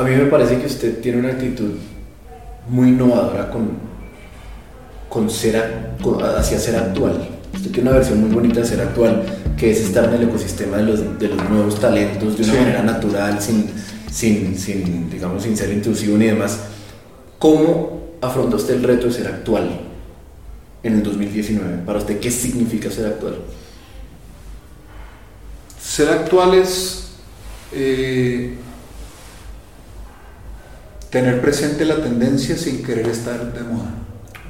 A mí me parece que usted tiene una actitud muy innovadora con, con ser, hacia ser actual. Usted tiene una versión muy bonita de ser actual, que es estar en el ecosistema de los, de los nuevos talentos de una manera natural, sin, sin, sin, digamos, sin ser intrusivo ni demás. ¿Cómo afronta usted el reto de ser actual en el 2019? Para usted, ¿qué significa ser actual? Ser actual es eh, tener presente la tendencia sin querer estar de moda.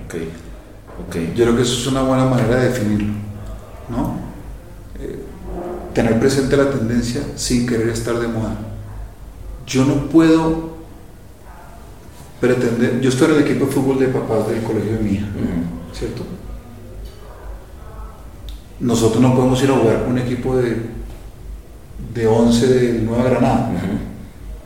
Okay. Okay. Yo creo que eso es una buena manera de definirlo, ¿no? Eh, tener presente la tendencia sin querer estar de moda. Yo no puedo pretender, yo estoy en el equipo de fútbol de papás del colegio de mi hija, ¿cierto? Nosotros no podemos ir a jugar con un equipo de, de 11 de Nueva Granada.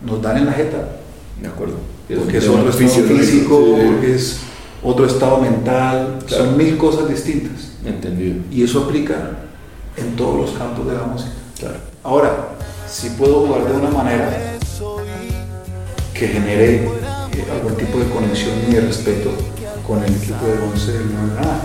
Nos dan en la jeta. De acuerdo. Porque es otro estado físico, porque es otro estado mental, son mil cosas distintas. Entendido. Y eso aplica en todos los campos de la música. Claro. Ahora, si puedo jugar de una manera que genere eh, algún tipo de conexión y de respeto con el equipo de once del Nueva